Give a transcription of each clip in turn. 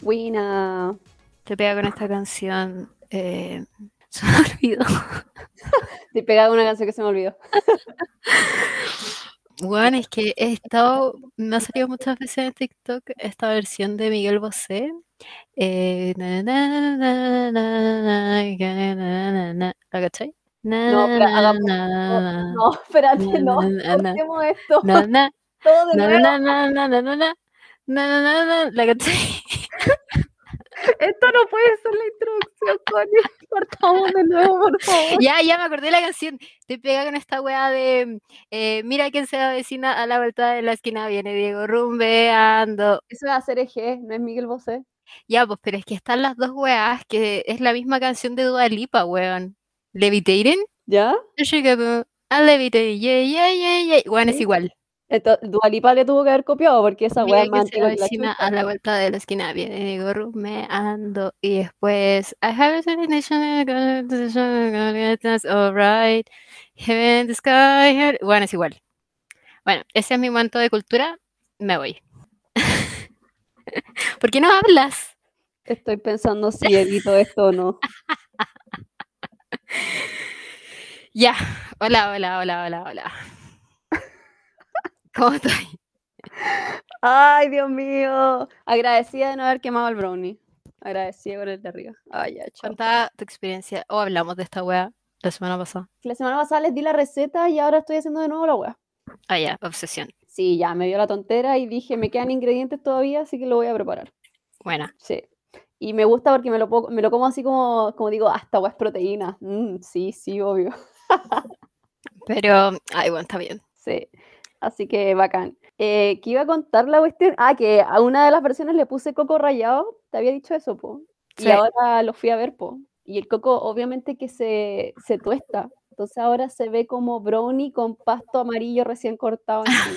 Buena. Te pega con esta canción. Eh, se me olvidó. Te pega una canción que se me olvidó. Bueno, es que he estado, me ha salido muchas veces en TikTok esta versión de Miguel Bosé. Eh, na, na, na, na, ¿La cachai? No, pero hagamos- na, No, espérate, no. Hacemos esto. na, na, na, na, na, na, ¿La cachai? Esto no puede ser la introducción, Connie. Partamos de nuevo, por favor. Ya, ya me acordé de la canción. Te pega con esta weá de eh, Mira quién se avecina a la vuelta de la esquina. Viene Diego rumbeando. Eso es hacer eje, no es Miguel Bosé. Ya, pues, pero es que están las dos weas, que es la misma canción de Dua Lipa, weón. Levitating. ¿Ya? A levitating, yeah, yeah, yeah, yeah. Weón, es igual. Entonces, Dualipa le tuvo que haber copiado porque esa Mira es que la a la vuelta de la esquina. Viene Diego rumbeando. Y después, I have a it's alright. Heaven, the sky, here- Bueno, es igual. Bueno, ese es mi momento de cultura. Me voy. ¿Por qué no hablas? Estoy pensando si edito esto o no. Ya. Hola, hola, hola, hola, hola. ¿Cómo estoy? Ay, Dios mío. Agradecida de no haber quemado el brownie. Agradecida con el de arriba. Ay, ya, chao. Cuenta tu experiencia. O hablamos de esta wea la semana pasada. La semana pasada les di la receta y ahora estoy haciendo de nuevo la weá. Ah, ya, obsesión. Sí, ya me dio la tontera y dije, me quedan ingredientes todavía, así que lo voy a preparar. Buena. Sí. Y me gusta porque me lo, puedo- me lo como así como, como digo, hasta weá es proteína. Mm, sí, sí, obvio. Pero, ay, bueno, está bien. Sí. Así que bacán. Eh, ¿qué iba a contar la cuestión? Ah, que a una de las versiones le puse coco rallado. Te había dicho eso, po. Y ahora lo fui a ver, po. Y el coco obviamente que se, se tuesta. Entonces ahora se ve como brownie con pasto amarillo recién cortado. encima.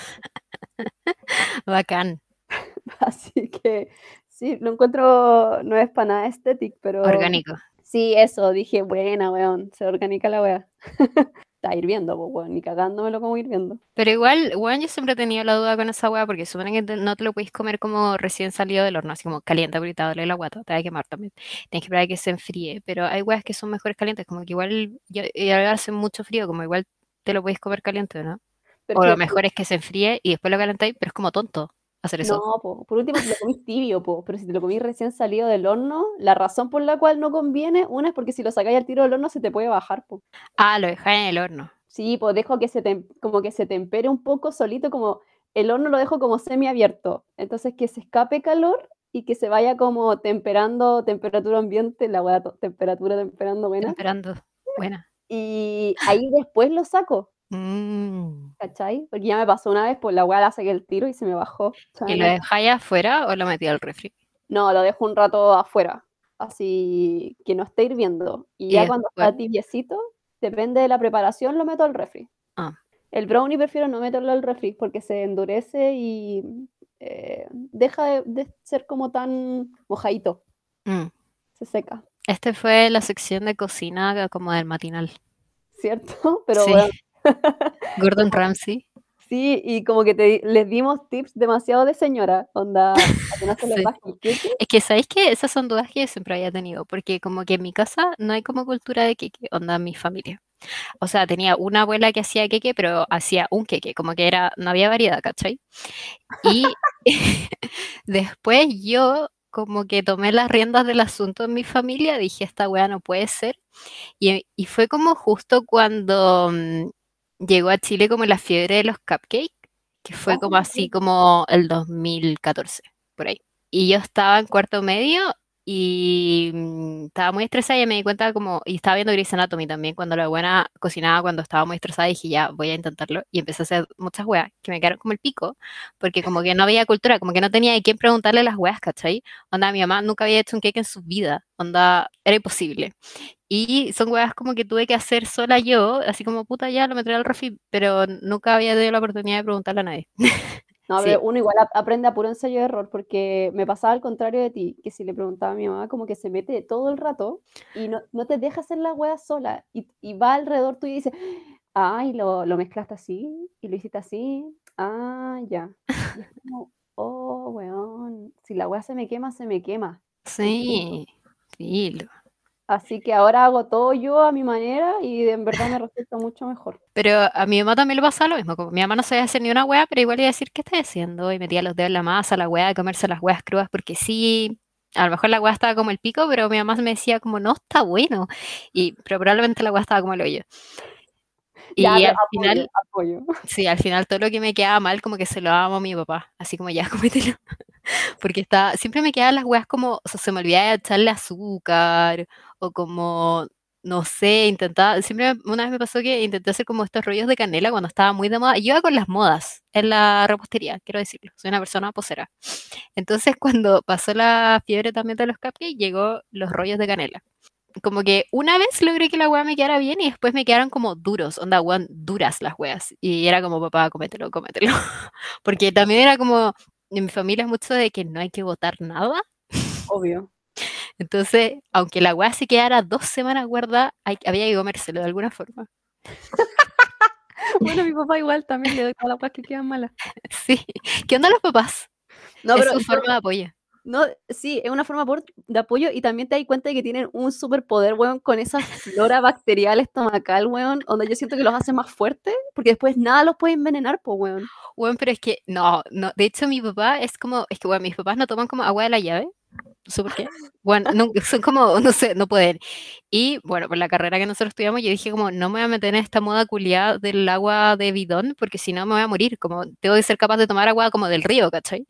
Bacán. Así que sí, lo encuentro, no es para nada estético, pero Orgánico. sí, eso, dije, buena, weón, se orgánica la wea. Está hirviendo, pues, weón, ni cagándomelo como hirviendo. Pero igual, bueno, yo siempre he tenido la duda con esa wea porque suponen que te- no te lo podéis comer como recién salido del horno, así como caliente, ahorita dale la guata, te va a quemar también. Tienes que esperar a que se enfríe, pero hay weas que son mejores calientes, como que igual, ya- y ahora hace mucho frío, como igual te lo podéis comer caliente, ¿no? Pero O lo mejor es que se enfríe y después lo calentáis, pero es como tonto hacer eso. No, po, por último, si lo comís tibio, po, pero si te lo comís recién salido del horno, la razón por la cual no conviene, una es porque si lo sacáis al tiro del horno se te puede bajar, po. Ah, lo dejáis en el horno. Sí, pues dejo que se tem- como que se tempere un poco solito, como el horno lo dejo como semiabierto, entonces que se escape calor y que se vaya como temperando temperatura ambiente, la temperatura temperando buena, Esperando. Buena. y ahí después lo saco, Mm. ¿cachai? Porque ya me pasó una vez, pues la weá la saqué el tiro y se me bajó. ¿Y lo dejáis afuera o lo metí al refri? No, lo dejo un rato afuera, así que no esté hirviendo. Y Y ya cuando está tibiecito, depende de la preparación, lo meto al refri. Ah. El brownie prefiero no meterlo al refri porque se endurece y eh, deja de, de ser como tan mojadito, Mm. se seca, Este fue la sección de cocina como del matinal. ¿cierto? Pero Sí. bueno, Gordon Ramsay. sí, y como que te, les dimos tips demasiado de señora, onda, no se Sí. Es que sabéis que esas son dudas que yo siempre había tenido, porque como que en mi casa no hay como cultura de queque, onda mi familia. O sea, tenía una abuela que hacía queque, pero hacía un queque, como que era, no había variedad, ¿cachai? Y después yo como que tomé las riendas del asunto en mi familia, dije, esta weá no puede ser. Y, y fue como justo cuando mm, llegó a Chile como la fiebre de los cupcakes, que fue como Oh, así sí. como el 2014, por ahí. Y yo estaba en cuarto medio y mm, estaba muy estresada y me di cuenta como, y estaba viendo Grey's Anatomy también, cuando la buena cocinaba cuando estaba muy estresada, dije ya, voy a intentarlo. Y empecé a hacer muchas weas que me quedaron como el pico, porque como que no había cultura, como que no tenía de quién preguntarle las weas, ¿cachai? Onda, mi mamá nunca había hecho un cake en su vida, onda, era imposible. Y son weas como que tuve que hacer sola yo, así como puta ya lo meteré al refri, pero nunca había tenido la oportunidad de preguntarle a nadie. No, Sí. pero uno igual ap- aprende a puro ensayo de error, porque me pasaba al contrario de ti, que si le preguntaba a mi mamá, como que se mete todo el rato y no, no te deja hacer la wea sola, y, y va alrededor tuyo y dice, ay, lo, lo mezclaste así, y lo hiciste así, ah, ya. Y es como, oh, weón, si la wea se me quema, se me quema. Sí, filo. Así que ahora hago todo yo a mi manera y en verdad me resulta mucho mejor. Pero a mi mamá también le pasa lo mismo. Como mi mamá no sabía hacer ni una hueá, pero igual iba a decir, ¿qué estás haciendo? Y metía los dedos en la masa, la hueá, de comerse las hueás crudas, porque sí, a lo mejor la hueá estaba como el pico, pero mi mamá me decía como, no, está bueno. Y pero probablemente la hueá estaba como el hoyo. Y Ya, al apoyo, final, apoyo. sí, al final todo lo que me quedaba mal, como que se lo daba a mi papá. Así como, ya, cómetelo. Porque está, siempre me quedaban las hueás como, o sea, se me olvidaba echarle azúcar, o como, no sé, intentaba, siempre una vez me pasó que intenté hacer como estos rollos de canela cuando estaba muy de moda. Yo iba con las modas en la repostería, quiero decirlo, soy una persona posera. Entonces, cuando pasó la fiebre también de los cupcakes, llegó los rollos de canela. Como que una vez logré que la hueá me quedara bien y después me quedaron como duros, onda, weón, duras las hueas. Y era como, papá, cómetelo, cómetelo. Porque también era como, en mi familia es mucho de que no hay que botar nada. Obvio. Entonces, aunque la hueá se quedara dos semanas guardada, hay- había que comérselo de alguna forma. Bueno, mi papá igual también le doy todas las cosas que quedan malas. Sí. ¿Qué onda los papás? No, es pero su forma de apoyo. No, sí, es una forma de apoyo y también te das cuenta de que tienen un superpoder, weón, con esa flora bacterial estomacal, weón, donde yo siento que los hace más fuertes, porque después nada los puede envenenar, pues, weón. Bueno, pero es que, no, no, de hecho mi papá es como, es que, bueno, mis papás no toman como agua de la llave, no sé por qué, bueno, no, son como, no sé, no pueden. Y, bueno, por la carrera que nosotros estudiamos, yo dije como, no me voy a meter en esta moda culiada del agua de bidón, porque si no me voy a morir, como, tengo que ser capaz de tomar agua como del río, ¿cachai?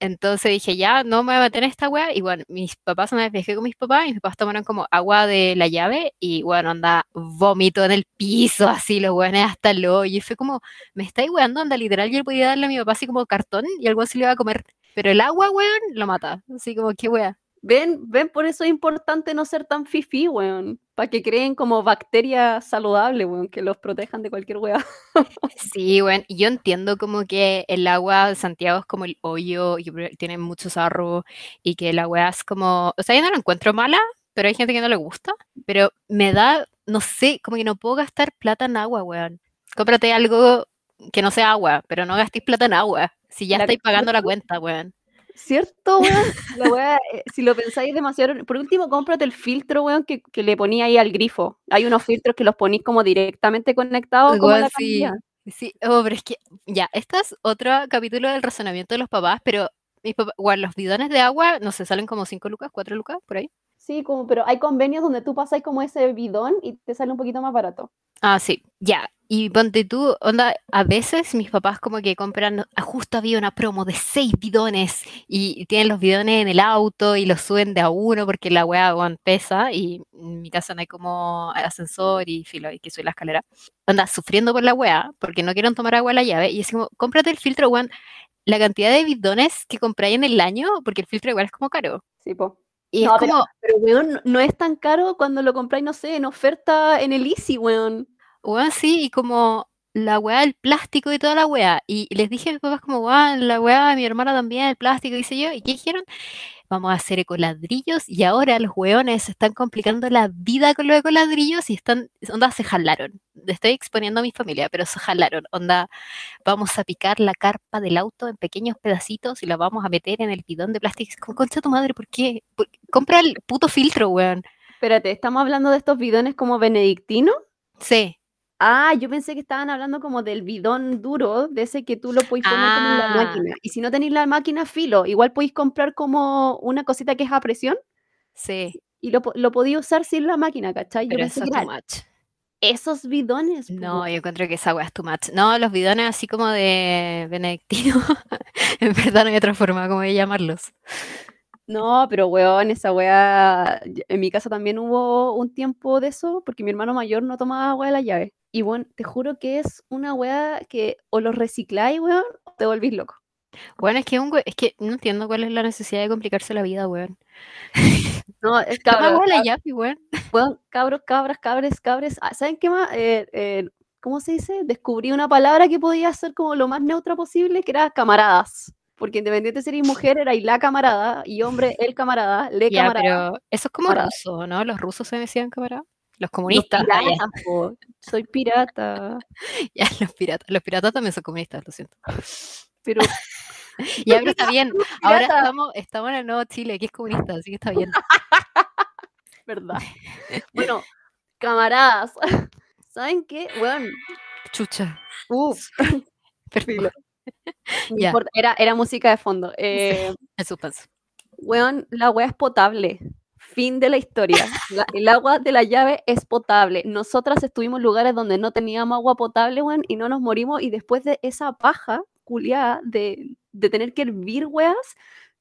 Entonces dije, ya, no me voy a meter en esta agua, y bueno, mis papás, una vez viajé con mis papás, y mis papás tomaron como agua de la llave, y bueno, anda, vómito en el piso, así, los weones hasta el hoyo, y fue como, me estáis weando, anda, literal, yo le podía darle a mi papá así como cartón, y algo así le iba a comer, pero el agua, weón, lo mata, así como, qué wea. ven, ven, por eso es importante no ser tan fifí, weón, para que creen como bacterias saludables, weón, que los protejan de cualquier weá. Sí, y yo entiendo como que el agua de Santiago es como el hoyo y tiene mucho sarro y que la weá es como, o sea, yo no la encuentro mala, pero hay gente que no le gusta, pero me da, no sé, como que no puedo gastar plata en agua, weón. Cómprate algo que no sea agua, pero no gastéis plata en agua, si ya La- estáis pagando la cuenta, weón. ¿Cierto, weón? La weá, eh, si lo pensáis demasiado, por último, cómprate el filtro, weón, que, que le ponía ahí al grifo. Hay unos filtros que los ponís como directamente conectados Weón, la sí, sí, oh, pero es que, ya, este es otro capítulo del razonamiento de los papás, pero mis papás, weón, los bidones de agua, no sé, salen como 5 lucas, 4 lucas, por ahí. Sí, como, pero hay convenios donde tú pasas como ese bidón y te sale un poquito más barato. Ah, sí, ya. Y ponte tú, onda, a veces mis papás como que compran, justo había una promo de seis bidones y, tienen los bidones en el auto y los suben de a uno porque la weá weón, pesa y en mi casa no hay como ascensor y filo, hay que subir la escalera. Onda, sufriendo por la weá porque no quieren tomar agua a la llave y es como, cómprate el filtro, weón. La cantidad de bidones que compráis en el año, porque el filtro igual es como caro. Sí, po. Y No, es pero- como, Pero, weón, no es tan caro cuando lo compráis, no sé, en oferta en el Easy, weón. Weón, sí, y como la weá del plástico y toda la weá. Y les dije a mis papás como, weón, la weá mi hermana también, el plástico, dice yo. ¿Y qué dijeron? Vamos a hacer ecoladrillos y ahora los weones están complicando la vida con los ecoladrillos y están, onda, se jalaron. Estoy exponiendo a mi familia, pero se jalaron. Onda, vamos a picar la carpa del auto en pequeños pedacitos y la vamos a meter en el bidón de plástico. Es como, concha tu madre, ¿por qué? ¿Por- Compra el puto filtro, weón. Espérate, ¿estamos hablando de estos bidones como benedictinos? Sí. Ah, yo pensé que estaban hablando como del bidón duro, de ese que tú lo podéis poner como en la Ah. máquina. Y si no tenéis la máquina, filo, igual podéis comprar como una cosita que es a presión Sí, y lo, lo podéis usar sin la máquina, ¿cachai? Yo pero pensé eso que es too much. esos bidones. No, yo encuentro que esa weá es too much. No, los bidones así como de benedictino, en verdad no hay otra forma como de llamarlos. No, pero weón, esa weá, en mi casa también hubo un tiempo de eso, porque mi hermano mayor no tomaba agua de la llave. Y bueno, te juro que es una weá que o los recicláis, weón, o te volvís loco. Bueno, es que, un we- es que no entiendo cuál es la necesidad de complicarse la vida, weón. No, es cabros, agua de la llave, weón. weón, cabros, cabras, cabres, cabres. Ah, ¿Saben qué más? Eh, eh, ¿cómo se dice? Descubrí una palabra que podía ser como lo más neutra posible, que era camaradas. Porque independiente de ser mujer, era y la camarada, y hombre, el camarada, le Ya, camarada. pero eso es como Camarada. ruso, ¿no? Los rusos se decían camarada. Los comunistas. ya. piratas, po. Soy pirata. Ya, los piratas. Los piratas también son comunistas, lo siento. Pero Ya, pero está bien. Ahora estamos, estamos en el nuevo Chile, que es comunista, así que está bien. verdad. Bueno, camaradas. ¿Saben qué? Bueno, Chucha. uff, Perfecto. era, era música de fondo. Eh, El suspenso. Weón, la agua es potable. Fin de la historia. La- el agua de la llave es potable. Nosotras estuvimos en lugares donde no teníamos agua potable, weón, y no nos morimos. Y después de esa paja culiada de, de tener que hervir, weas,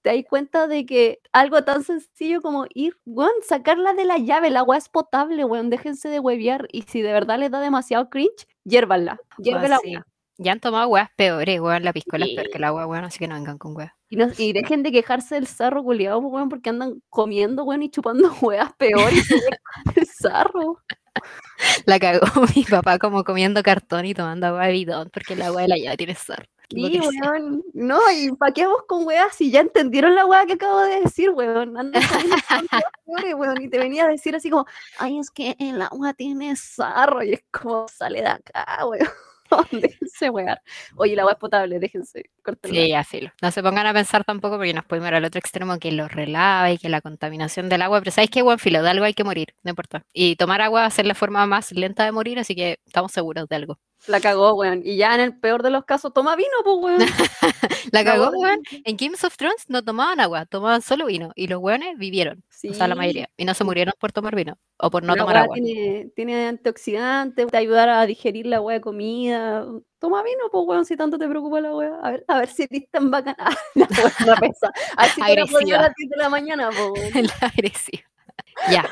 te das cuenta de que algo tan sencillo como ir, weón, sacarla de la llave. El agua es potable, weón. Déjense de huevear. Y si de verdad les da demasiado cringe, hiérvanla. Hiérvela, sí. Ya han tomado weas peores, weón. La piscola es peor que el agua, weón, así que no vengan con weas. Y, no- y dejen de quejarse del sarro culiado, weón, porque andan comiendo, weón, y chupando weas peor y se dejan el sarro. La cagó mi papá como comiendo cartón y tomando agua de bidón, porque el agua de la llave tiene. Qué Sí, weón. No, y pa' qué vamos con weas si ya entendieron la wea que acabo de decir, weón. Comiendo peores, weón. Y te venía a decir así como, ay, es que el agua tiene sarro. Y es como, sale de acá, weón. Déjense wear. Oye, la agua es potable, déjense. córtenla. Sí, ya filo. No se pongan a pensar tampoco porque nos podemos ir al otro extremo que lo relava y que la contaminación del agua. Pero ¿sabes qué, buen filo? De algo hay que morir, no importa. Y tomar agua va a ser la forma más lenta de morir, así que estamos seguros de algo. La cagó, weón. Y ya en el peor de los casos, toma vino, pues, weón. La cagó, weón. En Games of Thrones no tomaban agua, tomaban solo vino. Y los weones vivieron, o sea, la Sí. mayoría. Y no se murieron por tomar vino o por no La tomar weá agua. Tiene, tiene antioxidantes, te ayudar a digerir la hueá de comida. Toma vino, pues, weón, si tanto te preocupa la hueá. A ver, a ver si eres tan bacana. la weá pesa. A ver si te a las 10 de la mañana, pues. La agresiva. Ya.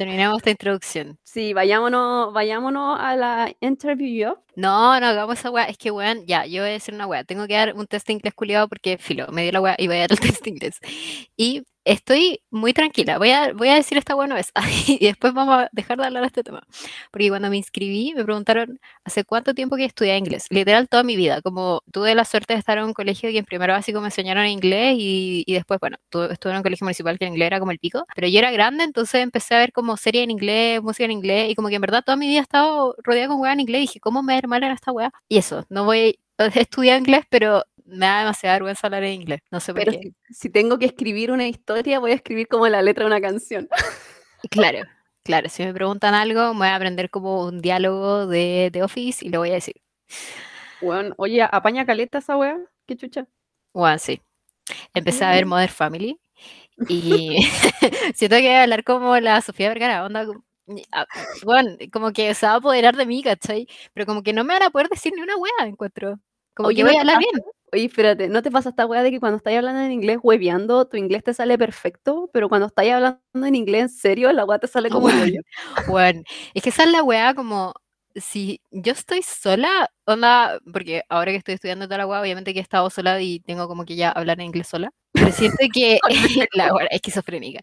Terminamos esta introducción. Sí, vayámonos, vayámonos a la interview yo. No, no hagamos esa weá. Es que, weón, ya, yo voy a decir una weá. Tengo que dar un test de inglés culiado porque, filo, me dio la weá y voy a dar el test de inglés. Y estoy muy tranquila. Voy a, voy a decir esta una vez y después vamos a dejar de hablar de este tema. Porque cuando me inscribí, me preguntaron hace cuánto tiempo que estudié inglés. Literal, toda mi vida. Como tuve la suerte de estar en un colegio que en primero básico me enseñaron inglés y, y después, bueno, tuve- estuve en un colegio municipal que el inglés era como el pico. Pero yo era grande, entonces empecé a ver como serie en inglés, música en inglés y como que en verdad toda mi vida he estado rodeada con weá en inglés y dije, ¿cómo me va a ir mal en esta weá? Y eso, no voy a estudiar inglés, pero me da demasiada vergüenza hablar en inglés. No sé por Pero qué. si, si tengo que escribir una historia, voy a escribir como la letra de una canción. Claro, claro, si me preguntan algo, me voy a aprender como un diálogo de, de Office y lo voy a decir. Weón, oye, apaña caleta esa weá. Qué chucha. Bueno, sí. Empecé a ver Mm. Modern Family y siento que voy a hablar como la Sofía Vergara, onda, como- ah, bueno, como que se va a apoderar de mí, ¿cachai? Pero como que no me van a poder decir ni una wea, encuentro. Como Oye, que ¿no voy a hablar bien. Oye, espérate, ¿no te pasa esta weá de que cuando estás hablando en inglés hueveando, tu inglés te sale perfecto, pero cuando estás hablando en inglés en serio, la weá te sale como hoyo? Bueno, es que esa es la weá como si yo estoy sola, onda, porque ahora que estoy estudiando toda la weá, obviamente que he estado sola y tengo como que ya hablar en inglés sola, pero siento que la weá es esquizofrénica.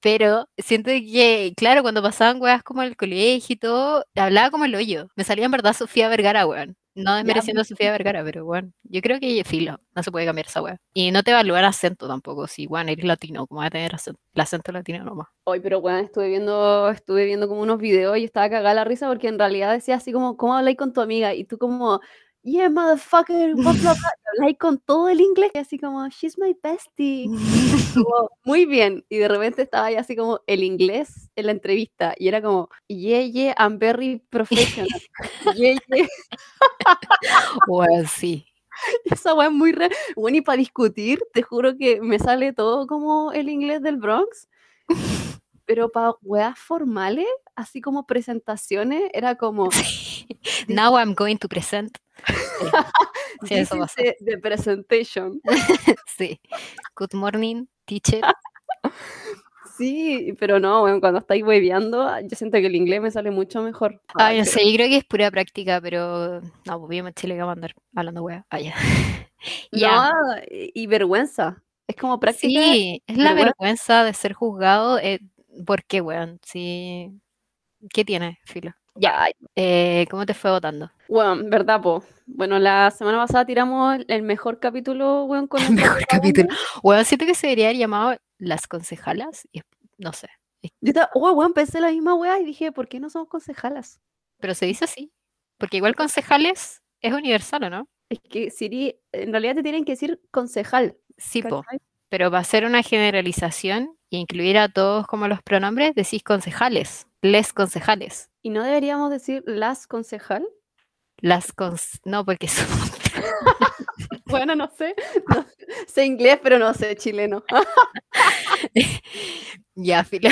Pero siento que, claro, cuando pasaban weas como el colegio y todo, hablaba como el hoyo. Me salía en verdad Sofía Vergara, weón. No desmereciendo a Sofía Vergara, pero weón, yo creo que filo, no se puede cambiar esa weá. Y no te evalúan acento tampoco, si weón, eres latino, como va a tener acento, el acento latino nomás. Oye, pero weón, estuve viendo, estuve viendo como unos videos y estaba cagada la risa porque en realidad decía así como, ¿cómo habláis con tu amiga? Y tú como, yeah, motherfucker, bla, bla, bla. con todo el inglés, y así como, she's my bestie. Como, muy bien. Y de repente estaba ahí así como el inglés en la entrevista. Y era como, yeah, yeah, I'm very professional. yeah, yeah. Weón, sí. Esa weá es muy re. Bueno, y para discutir, te juro que me sale todo como el inglés del Bronx. Pero para weas formales, así como presentaciones, era como. Now I'm going to present. Sí, "This eso is pasa. the, the presentation. Sí. Good morning, teacher. Sí, pero no, weón, cuando estáis hueveando, yo siento que el inglés me sale mucho mejor. Ay, no pero- sé, yo creo que es pura práctica, pero no, pues vivo en Chile que vamos a andar hablando wea. Ah, ya. Ya. No, y, y vergüenza. Es como práctica. Sí, es la vergüenza. vergüenza de ser juzgado. eh, ¿por qué, weón? Sí. ¿Qué tiene, Filo? Ya. Eh, ¿Cómo te fue votando? Bueno, verdad, po. Bueno, la semana pasada tiramos el mejor capítulo, weón, con El mejor capítulo. Bueno, siento que se debería haber llamado Las Concejalas. Y, no sé. Yo estaba, oh, weón, pensé la misma weá y dije, ¿por qué no somos concejalas? Pero se dice así. Porque igual concejales es universal, ¿o no? Es que Siri, en realidad te tienen que decir concejal. Sí, po. Pero va a ser una generalización e incluir a todos como los pronombres, decís concejales, les concejales. ¿Y no deberíamos decir las concejal? Las cons... No, porque son... bueno, no sé. No, sé inglés, pero no sé chileno. ya, filo.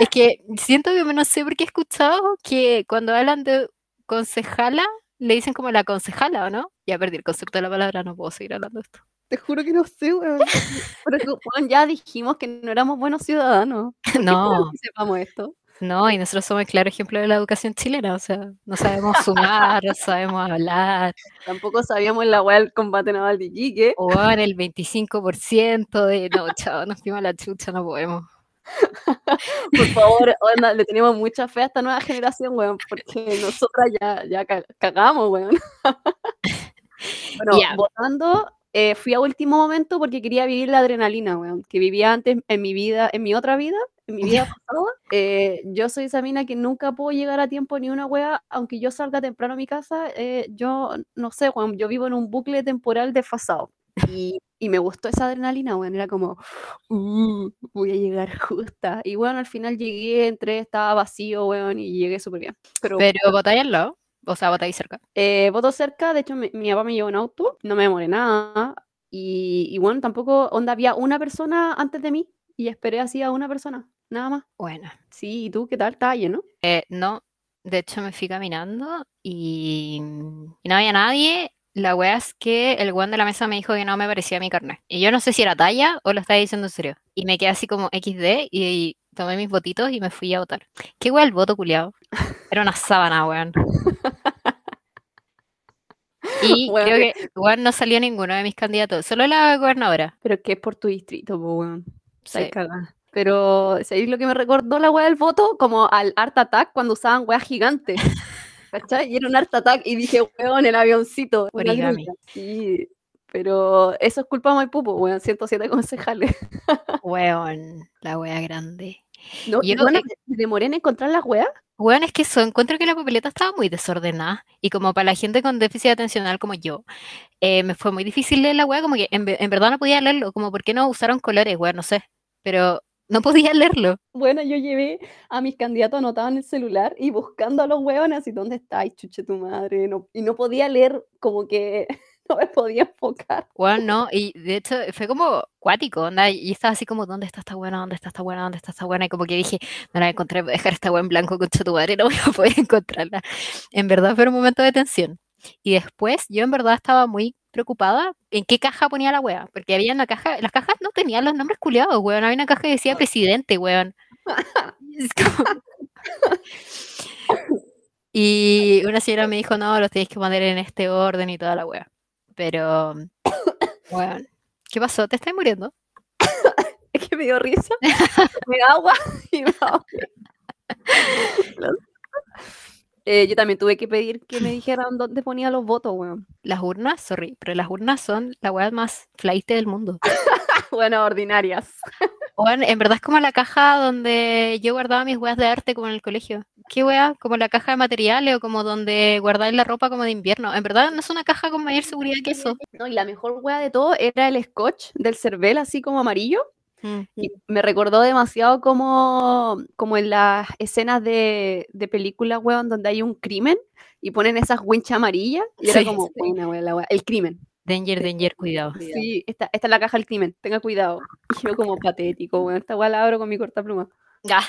es que siento que no sé por qué he escuchado que cuando hablan de concejala, le dicen como la concejala, ¿o no? Ya perdí el concepto de la palabra, no puedo seguir hablando de esto. Te juro que no sé, weón. Pero ya dijimos que no éramos buenos ciudadanos. No. Que sepamos esto. No, y nosotros somos el claro ejemplo de la educación chilena, o sea, no sabemos sumar, no sabemos hablar. Tampoco sabíamos la weá del combate naval de Iquique. O en el 25% de, no, chao, nos fuimos a la chucha, no podemos. Por favor, onda, le tenemos mucha fe a esta nueva generación, weón, porque nosotras ya, ya cagamos, weón. bueno, votando, eh, fui a último momento porque quería vivir la adrenalina, weón, que vivía antes en mi vida, en mi otra vida, en mi vida pasada. Eh, yo soy esa mina que nunca puedo llegar a tiempo ni una wea, aunque yo salga temprano a mi casa, eh, yo no sé, weón, yo vivo en un bucle temporal desfasado. Y, y me gustó esa adrenalina, weón, era como, uh, voy a llegar justa. Y bueno, al final llegué, entré, estaba vacío, weón, y llegué súper bien. Pero, Pero al lado. O sea, votáis cerca. Eh, voto cerca, de hecho mi, mi, papá me llevó en auto, no me demoré nada. Y, y, bueno, tampoco, onda, había una persona antes de mí y esperé así a una persona, nada más. Bueno. Sí, ¿y tú qué tal? ¿Estás lleno? Eh, no, de hecho me fui caminando y, y no había nadie la wea es que el weón de la mesa me dijo que no me parecía mi carnet. Y yo no sé si era talla o lo estaba diciendo en serio. Y me quedé así como XD y, tomé mis votitos y me fui a votar. ¿Qué wea el voto, culiado? Era una sábana, weón. Y creo que weón no salió ninguno de mis candidatos, solo la gobernadora. Pero que es por tu distrito, weón. Sí. Pero, ¿sabéis lo que me recordó la wea del voto? Como al Art Attack cuando usaban weas gigantes. ¿cachai? Y era un Art Attack y dije, weón, el avioncito. Origami. Sí, pero eso es culpa de Maipú, pues, weón, 107 concejales. Weón, la wea grande. No, yo bueno, me demoré en encontrar las weas. Weón, es que eso, encuentro que la papeleta estaba muy desordenada. Y como para la gente con déficit atencional como yo, eh, me fue muy difícil leer la wea, como que en, en verdad no podía leerlo, como por qué no usaron colores, weón, no sé. Pero no podía leerlo. Bueno, yo llevé a mis candidatos anotados en el celular y buscando a los hueones así, ¿dónde estáis, chuche tu madre? No, y no podía leer, como que no me podía enfocar. Bueno, no, y de hecho fue como cuático, ¿no? y estaba así como, ¿dónde está esta buena? ¿Dónde está esta buena? ¿Dónde está esta buena? Y como que dije, no la encontré, voy a dejar esta buena en blanco con tu madre, no voy a poder encontrarla. En verdad fue un momento de tensión. Y después yo en verdad estaba muy preocupada en qué caja ponía la wea, porque había una caja, las cajas no tenían los nombres culiados, weón, había una caja que decía presidente, weón. y una señora me dijo, no, los tenéis que poner en este orden y toda la wea. Pero, weón, ¿qué pasó? ¿Te estás muriendo? es que me dio risa, me da agua y me eh, yo también tuve que pedir que me dijeran dónde ponía los votos, weón. Las urnas, sorry, pero las urnas son la weá más flight del mundo. bueno, ordinarias. Bueno, en verdad es como la caja donde yo guardaba mis weas de arte como en el colegio. ¿Qué wea? Como la caja de materiales o como donde guardáis la ropa como de invierno. En verdad no es una caja con mayor seguridad que eso. No, y la mejor wea de todo era el scotch del cervel así como amarillo y me recordó demasiado como, como en las escenas de, de películas, weón, donde hay un crimen y ponen esas winchas amarillas y era como, buena, weón, el crimen. Danger, danger, cuidado. Sí, esta, esta es la caja del crimen, tenga cuidado. Y yo como patético, weón, esta weá la abro con mi corta pluma. Ya.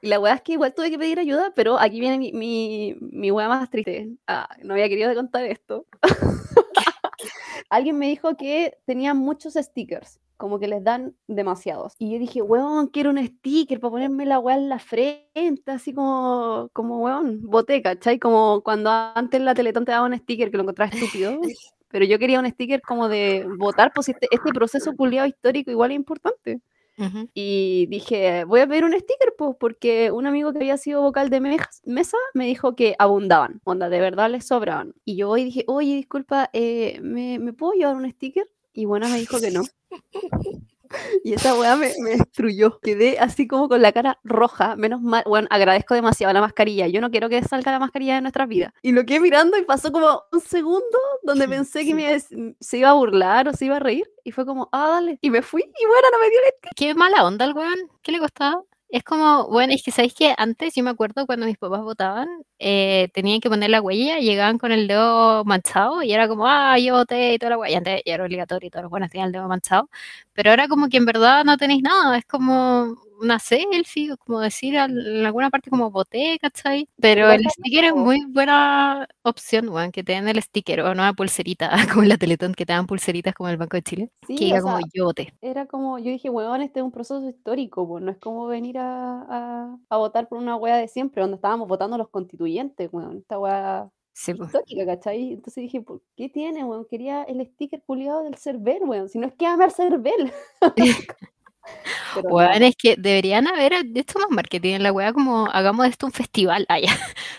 y la weá es que igual tuve que pedir ayuda, pero aquí viene mi, mi, mi weá más triste. Ah, no había querido contar esto. Alguien me dijo que tenía muchos stickers como que les dan demasiados. Y yo dije, weón, quiero un sticker para ponerme la weá en la frente, así como, como weón, boté, ¿cachai? Como cuando antes la Teletón te daba un sticker que lo encontraba estúpido. Pero yo quería un sticker como de votar, pues este, este proceso culiado histórico igual es importante. Ujú. Y dije, voy a pedir un sticker, pues, porque un amigo que había sido vocal de mesa me dijo que abundaban, onda, de verdad les sobraban. Y yo voy y dije, oye, disculpa, eh, ¿me, ¿me puedo llevar un sticker? Y buena me dijo que no. Y esa weá me, me destruyó. Quedé así como con la cara roja. Menos mal, bueno, agradezco demasiado la mascarilla. Yo no quiero que salga la mascarilla de nuestras vidas. Y lo quedé mirando y pasó como un segundo donde pensé que me se iba a burlar o se iba a reír. Y fue como, ah, dale. Y me fui y bueno, no me dio el Qué mala onda el weón. ¿Qué le costaba? Es como, bueno, es que sabéis que antes yo me acuerdo cuando mis papás votaban, eh, tenían que poner la huella, llegaban con el dedo manchado y era como, ah, yo voté y toda la huella. Antes ya era obligatorio y todos los buenos tenían el dedo manchado. Pero ahora como que en verdad no tenéis nada, es como una selfie, como decir en alguna parte como voté, ¿cachai? Pero el sticker es muy buena opción, weón, que te den el sticker o no una pulserita, como en la Teletón que te dan pulseritas como el Banco de Chile, que Sí, o como sea, yo voté. era como, yo dije, weón, este es un proceso histórico, pues no es como venir a, a- a votar por una weá de siempre, donde estábamos votando los constituyentes, weón, esta weá Sí, pues. histórica, ¿cachai? Entonces dije, ¿por qué tiene, weón? Quería el sticker culiado del Cervel, weón, si no es que amar Cervel. Pero Weón, no, es que deberían haber esto más marketing en la weá, como hagamos esto un festival, ya.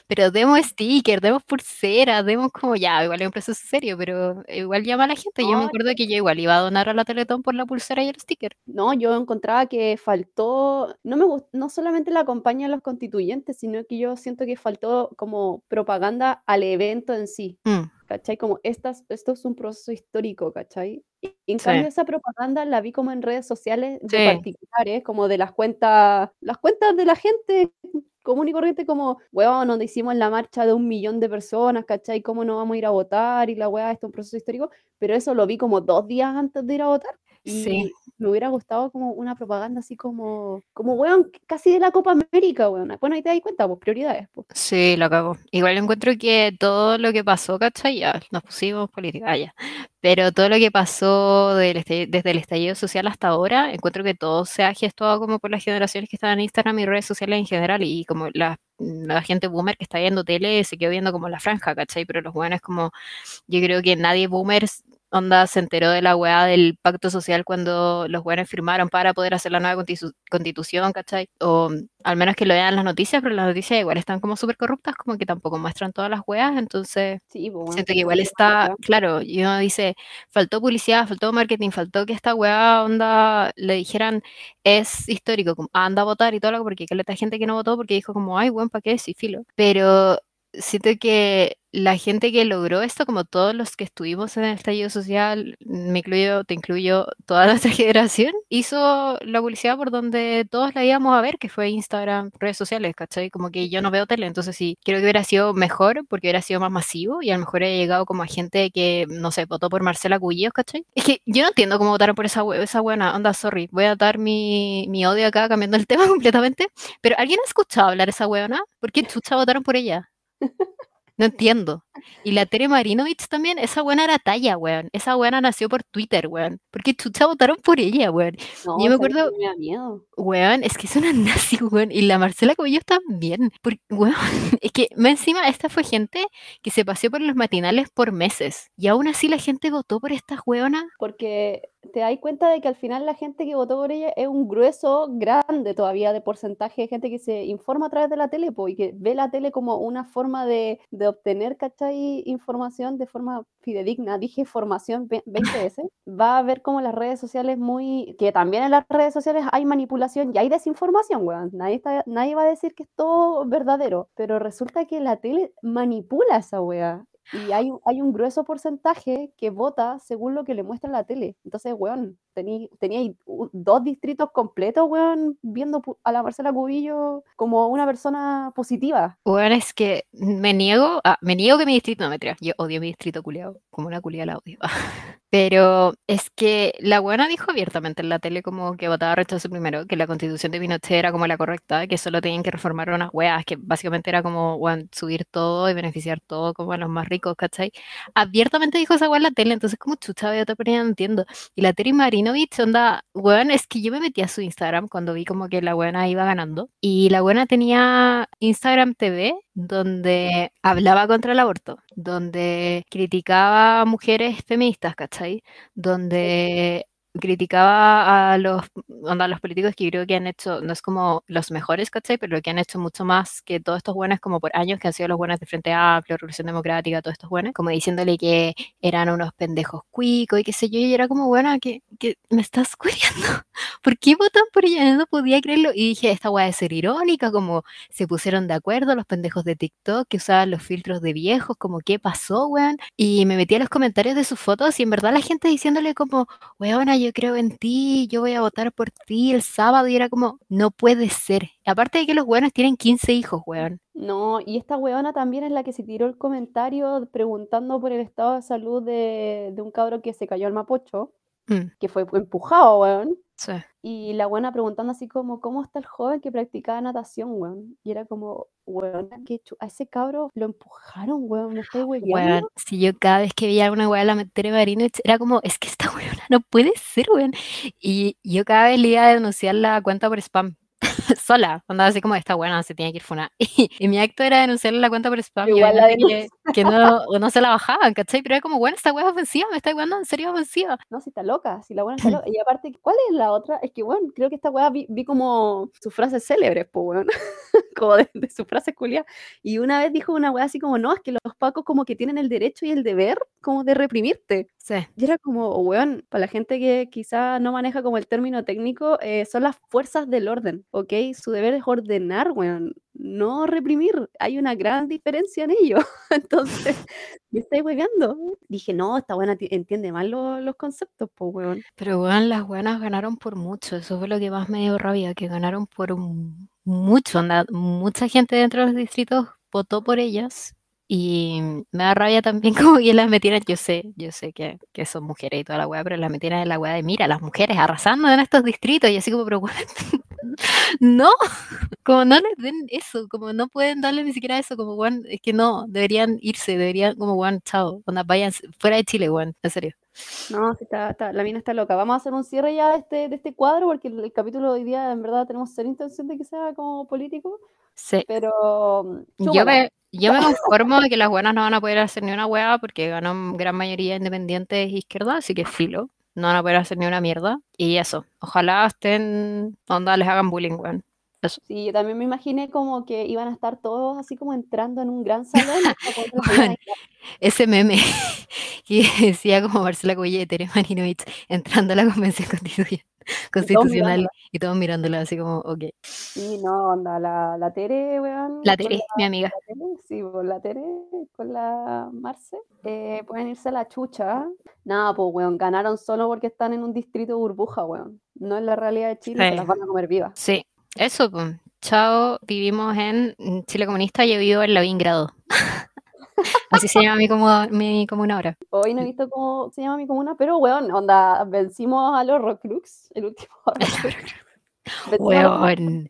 Pero demos stickers, demos pulseras, demos como ya, igual es un proceso serio, pero igual llama a la gente. Yo me no, acuerdo que yo igual iba a donar a la Teletón por la pulsera y el sticker. no, yo encontraba que faltó, no me no solamente la campaña de los constituyentes, sino que yo siento que faltó como propaganda al evento en sí. Mm, ¿cachai? Como estas, esto es un proceso histórico, ¿cachai? Y en sí, cambio esa propaganda la vi como en redes sociales de sí, particulares, como de las cuentas, las cuentas de la gente común y corriente, como, weón, donde hicimos la marcha de un millón de personas, ¿cachai? ¿Cómo no vamos a ir a votar? Y la weá, esto es un proceso histórico, pero eso lo vi como dos días antes de ir a votar. Sí. Y me hubiera gustado como una propaganda así como, como weón, casi de la Copa América, weón. Bueno, ahí te das cuenta, pues prioridades, pues. Sí, lo cago. Igual encuentro que todo lo que pasó, ¿cachai? Ya, nos pusimos política, ah, ya. Pero todo lo que pasó del este- desde el estallido social hasta ahora, encuentro que todo se ha gestuado como por las generaciones que están en Instagram y redes sociales en general, y como la, la gente boomer que está viendo tele se quedó viendo como la franja, ¿cachai? Pero los buenos como, yo creo que nadie boomer onda se enteró de la weá del pacto social cuando los buenos firmaron para poder hacer la nueva constitu- constitución, ¿cachai? O mm, al menos que lo vean en las noticias, pero las noticias igual están como súper corruptas, como que tampoco muestran todas las weas, entonces Sí, pues, weón, siento que que igual está, claro, y uno dice, faltó publicidad, faltó marketing, faltó que esta weá onda le dijeran es histórico, como "Ah, anda a votar y todo lo porque hay gente que no votó porque dijo como, ay, buen pa' qué, sí, filo. Pero siento que la gente que logró esto, como todos los que estuvimos en el estallido social, me incluyo, te incluyo, toda nuestra generación, hizo la publicidad por donde todos la íbamos a ver, que fue Instagram, redes sociales, ¿cachai? Como que yo no veo tele, entonces sí, creo que hubiera sido mejor porque hubiera sido más masivo y a lo mejor hubiera llegado como a gente que, no sé, votó por Marcela Cubillos, ¿cachai? Es que yo no entiendo cómo votaron por esa, hue- esa buena, onda, sorry, voy a dar mi, mi odio acá cambiando el tema completamente, pero ¿alguien ha escuchado hablar esa weona? ¿Por qué chucha votaron por ella? No entiendo. Y la Tere Marinovich también, esa buena era talla, weón. Esa buena nació por Twitter, weón. ¿Por qué chucha votaron por ella, weón? No, Yo me acuerdo, me da miedo. weón, es que es una nazi, weón. Y la Marcela Cubillos también. Por- weón, es que más encima esta fue gente que se paseó por los matinales por meses. Y aún así la gente votó por estas weonas. porque te das cuenta de que al final la gente que votó por ella es un grueso grande todavía de porcentaje de gente que se informa a través de la tele po, y que ve la tele como una forma de, de obtener, ¿cachai? Información de forma fidedigna. Dije formación ve- 20 veces. Va a ver como las redes sociales muy... que también en las redes sociales hay manipulación y hay desinformación, weón. Nadie, está- nadie va a decir que es todo verdadero, pero resulta que la tele manipula esa wea. Y hay, hay un grueso porcentaje que vota según lo que le muestra la tele. Entonces, weón, tení, tenía dos distritos completos, weón, viendo a la Marcela Cubillo como una persona positiva. Weón, es que me niego, ah, me niego que mi distrito, no me creas, yo odio mi distrito culiado, como una culia la odio. Pero es que la buena dijo abiertamente en la tele como que votaba rechazo primero, que la constitución de Pinochet era como la correcta, que solo tenían que reformar unas weas, que básicamente era como weón, subir todo y beneficiar todo como a los más ricos, ¿cachai? Abiertamente dijo esa wea en la tele, entonces como chucha otra persona no entiendo. Y la Terry Marinovich, onda, weón, es que yo me metí a su Instagram cuando vi como que la buena iba ganando, y la buena tenía Instagram TV donde hablaba contra el aborto, donde criticaba a mujeres feministas, ¿cachai? Donde criticaba a los onda, los políticos que creo que han hecho, no es como los mejores, ¿cachai? Pero que han hecho mucho más que todos estos buenos, como por años que han sido los buenos de Frente Amplio, Revolución Democrática, todos estos buenos, como diciéndole que eran unos pendejos cuicos y qué sé yo, y era como, bueno, que, que me estás cuidando. ¿Por qué votan por ella? No podía creerlo. Y dije, esta weá de ser irónica, como se pusieron de acuerdo los pendejos de TikTok que usaban los filtros de viejos, como qué pasó, weón. Y me metí a los comentarios de sus fotos y en verdad la gente diciéndole como, weona, yo creo en ti, yo voy a votar por ti el sábado. Y era como, no puede ser. Aparte de que los weones tienen 15 hijos, weón. No, y esta weona también es la que se tiró el comentario preguntando por el estado de salud de, de un cabro que se cayó al Mapocho, Mm, que fue empujado, weón. Sí. Y la buena preguntando así como, ¿cómo está el joven que practicaba natación, weón? Y era como, weón, que a ese cabro lo empujaron, weón, me estoy Weón, si yo cada vez que veía alguna weá de la Tere Marinovich, era como, es que esta weona no puede ser, weón. Y yo cada vez le iba a denunciar la cuenta por spam. Sola, andaba así como esta buena se tiene que ir funa. Y, y mi acto era denunciarle la cuenta por spam y Igual la obviamente que, no, no se la bajaban, ¿cachai? Pero era como, bueno, esta weá es ofensiva, me está jugando en serio ofensiva. No, si está loca, si la buena está loca. Y aparte, ¿cuál es la otra? Es que, weón, creo que esta weá vi, vi como sus frases célebres, pues, weón. como de, de sus frases culiadas. Y una vez dijo una weá así como, no, es que los pacos como que tienen el derecho y el deber como de reprimirte. Sí. Y era como, weón, para la gente que quizá no maneja como el término técnico, eh, son las fuerzas del orden, ¿ok? Su deber es ordenar, weón, no reprimir. Hay una gran diferencia en ello. Entonces, me estáis hueveando. Dije, no, esta buena ti- entiende mal lo- los conceptos, pues, weón. Pero weón, las buenas ganaron por mucho, eso fue lo que más me dio rabia, que ganaron por mucho, onda, mucha gente dentro de los distritos votó por ellas y me da rabia también como que las metieran, yo sé, yo sé que, que son mujeres y toda la weá, pero las metieran en la weá de, mira, las mujeres arrasando en estos distritos y así como, pero no, como no les den eso, como no pueden darle ni siquiera eso, como weón, es que no, deberían irse, deberían como weón, chao, onda, vayan fuera de Chile, weón, en serio. No, está, está- la mina está loca. Vamos a hacer un cierre ya de este, de este cuadro, porque el, el capítulo de hoy día, en verdad, tenemos cero intención de que sea como político, Sí. pero mm, Yo me, yo me conformo de que las buenas no van a poder hacer ni una hueá porque ganó gran mayoría independientes izquierda, así que filo. No van a poder hacer ni una mierda. Y eso, ojalá estén, onda, les hagan bullying, weón. Eso. Sí, yo también me imaginé como que iban a estar todos así como entrando en un gran salón. Weón, ese meme que decía como Marcela Cuella y Tere Marinovich entrando a la convención constitucional y todos mirándola así como, ok. Sí, no, onda, la, la Tere, weón, La Tere, mi amiga. la Tere, sí, con la Tere, con la Marce, eh, pueden irse a la chucha. Nada, pues, weón, ganaron solo porque están en un distrito burbuja, weón. No es la realidad de Chile, se las van a comer vivas. Sí, eso, pues. Chao, vivimos en Chile comunista, yo vivo en Lavingrado. Así se llama mi, como, mi comuna ahora. Hoy no he visto cómo se llama mi comuna, pero, weón, onda, vencimos a los Rockrux, el último Weón,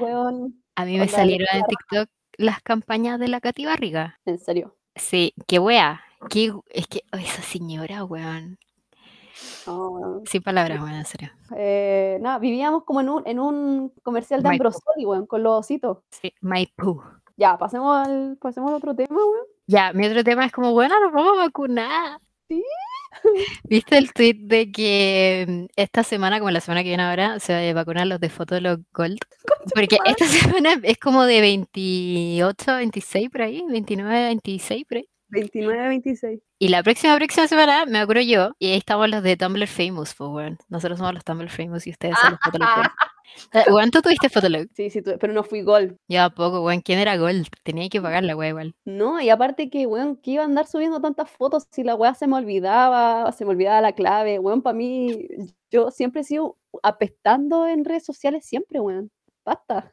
weón. a mí me Onda, salieron en TikTok las campañas de la Katy Barriga. En serio. Sí, qué wea. Qué, es que esa señora, weón. Weón. Sin palabras, weón, en serio. Eh, vivíamos como en un, en un comercial de. Ambrosoli, weón, con los ositos. Sí, Maipú. Ya, pasemos al, pasemos al otro tema, weón. Ya, mi otro tema es como, bueno, nos vamos a vacunar. Sí. ¿Viste el tweet de que mm, esta semana, como la semana que viene ahora, se va a vacunar los de Fotolog Gold? Porque esta semana es como de 28, 26 por ahí, 29, 26 por ahí. 29, 26. Y la próxima, próxima semana me acuerdo yo, y ahí estamos los de Tumblr Famous, pues, weón. Nosotros somos los Tumblr Famous y ustedes son los Fotolog Gold. Weón, tú tuviste Fotolog. Sí, sí, tu- pero no fui gol. Ya poco, weón. ¿Quién era Gold? Tenía que pagar la weá igual. No, y aparte que, weón, que iba a andar subiendo tantas fotos si la weá se me olvidaba, se me olvidaba la clave, weón, para mí, yo siempre he sido apestando en redes sociales, siempre, weón. Basta.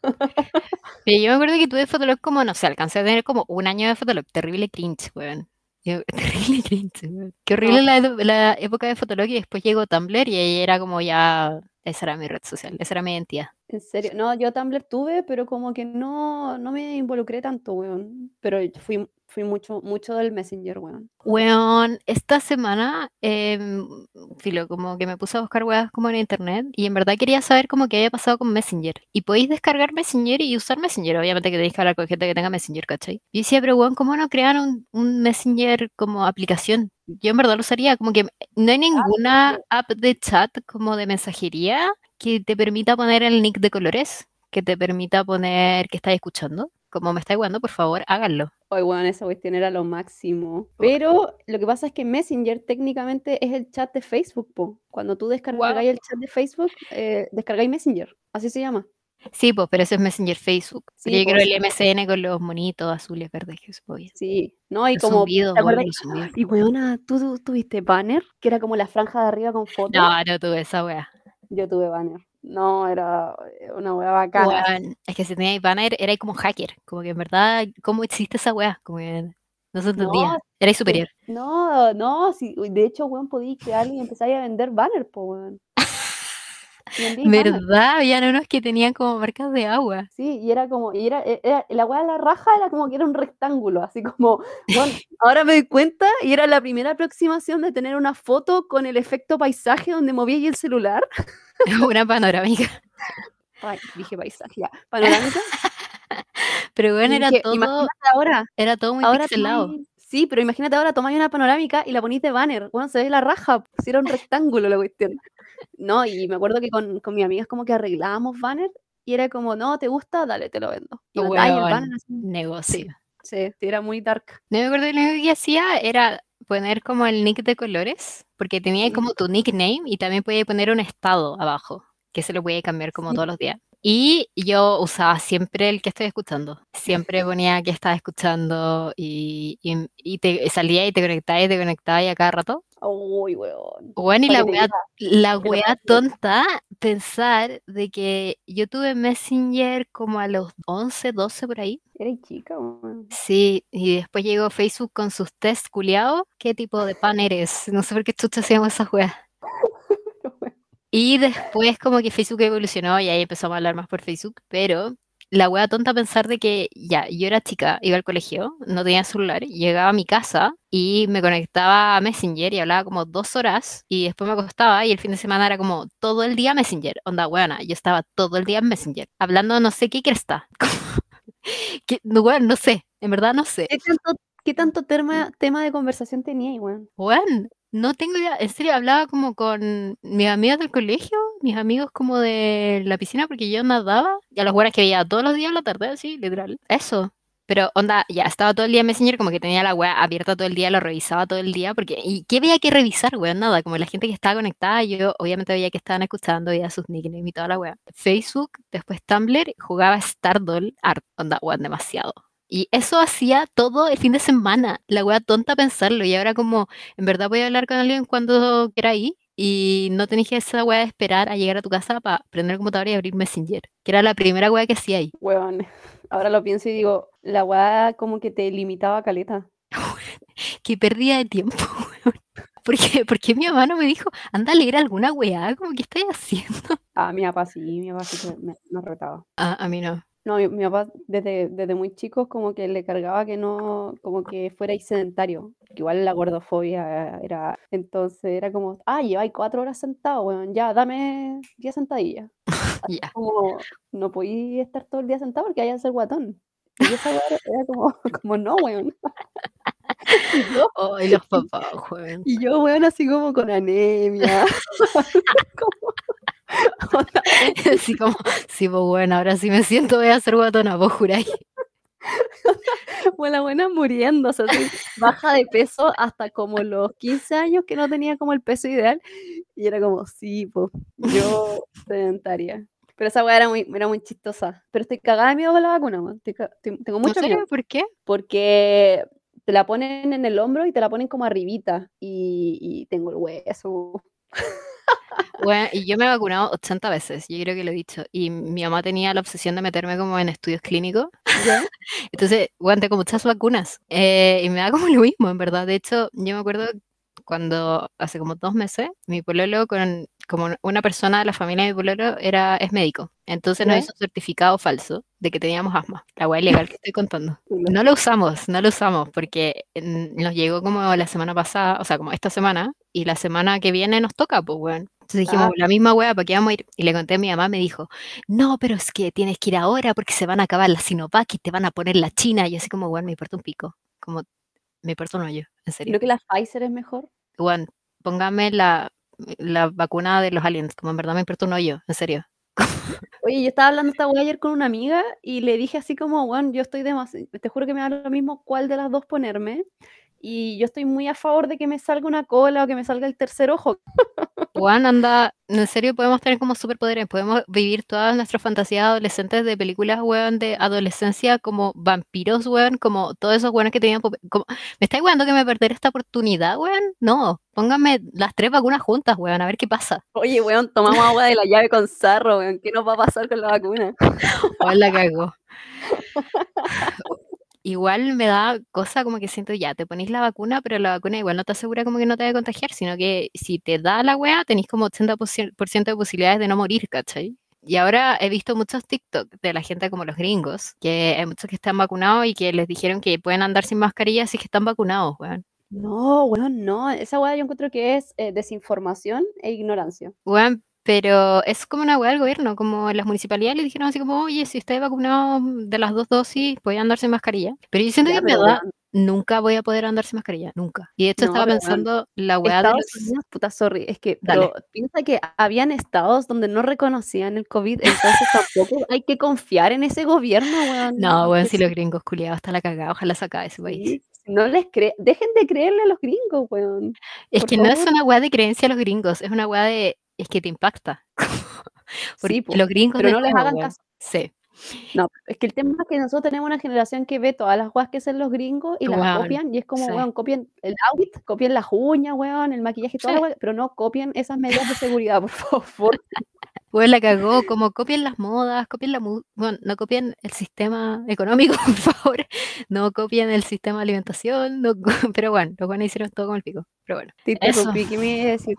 Pero yo me acuerdo que tuve Fotolog como, no sé, alcancé a tener como un año de Fotolog. Terrible cringe, weón. Yo- terrible cringe, weón. Qué horrible la, la época de Fotolog y después llegó Tumblr y ahí era como ya, esa era mi red social, esa era mi identidad. En serio, no, yo Tumblr tuve, pero como que no, no me involucré tanto, weón. Pero fui, fui mucho, mucho del Messenger, weón. Weón, esta semana, em, filo, como que me puse a buscar weas como en internet y en verdad quería saber como qué había pasado con Messenger. Y podéis descargar Messenger y usar Messenger. Obviamente que tenéis que hablar con gente que tenga Messenger, ¿cachai? Y decía, pero weón, ¿cómo no crearon un, un Messenger como aplicación? Yo en verdad lo usaría, como que no hay ninguna app de chat como de mensajería que te permita poner el nick de colores, que te permita poner que estás escuchando. Como me estáis jugando, por favor, háganlo. Oye, bueno, esa cuestión era lo máximo. Pero lo que pasa es que Messenger técnicamente es el chat de Facebook, po. Cuando tú descargáis el chat de Facebook, eh, descargáis Messenger. Así se llama. Sí, pues, pero eso es Messenger Facebook. Sí, yo creo el MSN con los monitos azules, verdes, que podía. Sí, no, y Los como. zumbidos, ¿te acuerdas? los. Y weona, ¿tú, tú tuviste banner? Que era como la franja de arriba con fotos. No, no tuve esa wea. Yo tuve banner. No, era una wea bacana. Weón, es que si teníais banner, erais como hacker. Como que en verdad, ¿cómo existe esa wea? Como que no se entendía. No, Erais superior. No, no, sí, de hecho, weón, podías crearle y empezáis a vender banner, po, weón. Y. ¿Verdad? Habían unos que tenían como marcas de agua. Sí, y era como, y era, e- era- la weá de la raja era como que era un rectángulo, así como, bueno, ahora me doy cuenta, y era la primera aproximación de tener una foto con el efecto paisaje donde movía el celular. Una panorámica. Ay, dije paisaje, ya, panorámica. Pero y bueno, era todo, ahora, era todo muy ahora pixelado. tomáis- sí, pero imagínate ahora tomáis una panorámica y la ponís de banner, bueno, se ve la raja, si era un rectángulo la cuestión. No, y me acuerdo que con, con mis amigas como que arreglábamos banner y era como, no, ¿te gusta? Dale, te lo vendo. Y mandáis el banner así. negocio. Sí, sí, era muy dark. No me acuerdo lo único que hacía era poner como el nick de colores, porque tenía como tu nickname y también podía poner un estado abajo, que se lo podía cambiar como Sí. todos los días. Y yo usaba siempre el que estoy escuchando. Siempre ponía que estaba escuchando y, y, y te salía y te conectaba y te conectaba y a cada rato. Uy, weón. Bueno, y la te diga, la que- tonta, pensar de que yo tuve Messenger como a los 11, 12 por ahí. Eres chica, weón. Sí, y después llegó Facebook con sus test culiados. ¿Qué tipo de pan eres? No sé por qué chucha hacíamos esa wea. Y después como que Facebook evolucionó y ahí empezamos a hablar más por Facebook, pero la wea tonta pensar de que ya, yo era chica, iba al colegio, no tenía celular, llegaba a mi casa y me conectaba a Messenger y hablaba como dos horas y después me acostaba y el fin de semana era como todo el día Messenger, onda weona, yo estaba todo el día en Messenger, hablando no sé qué cresta, que, no, weón, no sé, en verdad no sé. ¿Qué tanto, qué tanto tema de conversación tenía, weón? Weón, no tengo idea. En serio, hablaba como con mis amigos del colegio, mis amigos como de la piscina, porque yo nadaba, y a los buenas que veía todos los días en la tarde, así, literal. Eso. Pero, onda, ya estaba todo el día en Messenger, como que tenía la web abierta todo el día, lo revisaba todo el día, porque, ¿y qué había que revisar, weón? Nada, como la gente que estaba conectada, yo obviamente veía que estaban escuchando, veía sus nicknames y toda la web. Facebook, después Tumblr, jugaba Stardoll, art, onda, weón, demasiado. Y eso hacía todo el fin de semana. La wea tonta pensarlo. Y ahora como, en verdad voy a hablar con alguien cuando quiera ir. Y no tenés que esa wea de esperar a llegar a tu casa para prender el computador y abrir Messenger. Que era la primera wea que hacía ahí. Weón. Ahora lo pienso y digo, la weá como que te limitaba a caleta. Que perdía de tiempo, weón. Porque, porque mi mamá no me dijo, anda a leer alguna weá, como que estoy haciendo. Ah, mi papá sí, mi papá sí que me, nos retaba. Ah, a mí no. No, mi, mi papá desde, desde muy chicos como que le cargaba que no, como que fuera sedentario, que igual la gordofobia era, entonces era como, ah, lleváis cuatro horas sentado, weón, ya, dame 10 sentadillas. Ya. Como, no podí estar todo el día sentado porque vaya a ser guatón. Y esa era como, como, no, weón. Y yo, Ay, los papás, weón. y yo, weón, así como con anemia. como, onda, Así como, sí, pues bueno, ahora sí me siento, voy a ser guatona, vos juráis. Bueno, buena muriéndose, así, baja de peso hasta como los 15 años que no tenía como el peso ideal. Y era como, sí, pues, yo sedentaria. Pero esa weá era muy, era muy chistosa. Pero estoy cagada de miedo con la vacuna. Estoy tengo ¿En mucho serio? miedo. ¿Por qué? Porque te la ponen en el hombro y te la ponen como arribita. Y, y tengo el hueso. Bueno, y yo me he vacunado 80 veces, yo creo que lo he dicho. Y mi mamá tenía la obsesión de meterme como en estudios clínicos. ¿Ya? Entonces, bueno, tengo muchas vacunas. eh, y me da como lo mismo, en verdad. De hecho, yo me acuerdo cuando hace como dos meses, mi pololo con como una persona de la familia de mi pololo era, es médico. Entonces nos hizo un certificado falso de que teníamos asma. La hueá ilegal que estoy contando. No lo usamos, no lo usamos, porque nos llegó como la semana pasada, o sea, como esta semana, y la semana que viene nos toca, pues, weón. Entonces dijimos, Ah. la misma weá, ¿para qué vamos a ir? Y le conté a mi mamá, me dijo, no, pero es que tienes que ir ahora porque se van a acabar las Sinovac y te van a poner la China. Y así como, weón, me importa un pico. Como, me importa un hoyo, en serio. Creo que la Pfizer es mejor. Weón, póngame la la vacuna de los aliens, como en verdad me importa un hoyo, en serio. Oye, yo estaba hablando esta ayer con una amiga y le dije así como, bueno, yo estoy demasiado, te juro que me da lo mismo cuál de las dos ponerme. Y yo estoy muy a favor de que me salga una cola o que me salga el tercer ojo. Juan, anda, en serio podemos tener como superpoderes, podemos vivir todas nuestras fantasías adolescentes de películas, weón, de adolescencia como vampiros, weón, como todos esos weones que tenían... Como, ¿Me estáis weando que me perderé esta oportunidad, weón? No, pónganme las tres vacunas juntas, weón, a ver qué pasa. Oye, weón, tomamos agua de la llave con sarro, weón, ¿qué nos va a pasar con la vacuna? Hola, cago. igual me da cosa como que siento ya, te ponéis la vacuna, pero la vacuna igual no te asegura como que no te va a contagiar, sino que si te da la wea, tenéis como 80% de posibilidades de no morir, ¿cachai? Y ahora he visto muchos TikTok de la gente como los gringos, que hay muchos que están vacunados y que les dijeron que pueden andar sin mascarilla si que están vacunados, weón. No, weón, no. Esa weá yo encuentro que es eh, desinformación e ignorancia. Weón, pero es como una weá del gobierno, como las municipalidades le dijeron así como, oye, si estáis vacunado de las dos dosis, puede andar sin mascarilla. Pero yo siento que en verdad nunca voy a poder andar sin mascarilla, nunca. Y de hecho estaba pensando la weá de los... Unidos, puta, sorry, es que pero piensa que habían estados donde no reconocían el COVID, entonces tampoco hay que confiar en ese gobierno, weón. No, weón, si los gringos culiados hasta la cagada, ojalá saca ese país. no les creen, dejen de creerle a los gringos, weón. Es que no es una weá de creencia a los gringos, es una weá de es que te impacta. sí, los gringos pero no les hagan caso. Sí. No, es que el tema es que nosotros tenemos una generación que ve todas las guas que hacen los gringos y las copian, y es como, weón, copien el outfit, copien las uñas, weón, el maquillaje, toda la pero no copien esas medidas de seguridad, por favor. Weón, la cagó, como copien las modas, copien la bueno, no copien el sistema económico, por favor, no copien el sistema de alimentación, no, pero bueno, los buenos hicieron todo con el pico, pero bueno. eso. ¿qué me decir?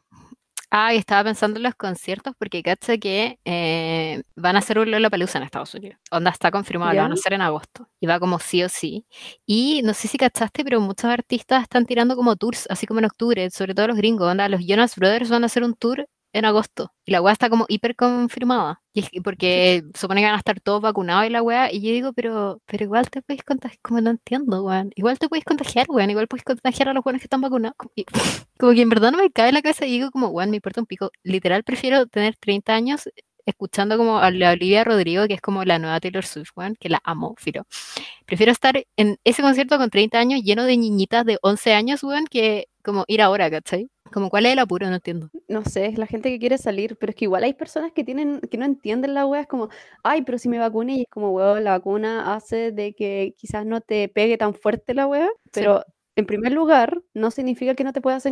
Ah, y estaba pensando en los conciertos porque caché que eh, van a hacer un Lollapalooza en Estados Unidos. Onda está confirmado, lo van a hacer en agosto. Y va como sí o sí. Y no sé si cachaste, pero muchos artistas están tirando como tours, así como en octubre, sobre todo los gringos. Onda, los Jonas Brothers van a hacer un tour en agosto. Y la weá está como hiper confirmada. Y porque supone que van a estar todos vacunados y la weá. Y yo digo, pero, pero igual te puedes contagiar, como no entiendo, weón. Igual te puedes contagiar, weón. Igual puedes contagiar a los weones que están vacunados. Como, que en verdad no me cae la cabeza y digo como, weón, me importa un pico. Literal prefiero tener 30 años escuchando como a la Olivia Rodrigo, que es como la nueva Taylor Swift, que la amo, filo. Prefiero estar en ese concierto con 30 años lleno de niñitas de 11 años, weón, que como ir ahora, ¿cachai? Como cuál es el apuro, no entiendo. No sé, es la gente que quiere salir, pero es que igual hay personas que tienen, que no entienden la wea, es como, ay, pero si me vacuné, y es como, weón, la vacuna hace de que quizás no te pegue tan fuerte la wea, pero en primer lugar, no significa que no te puedas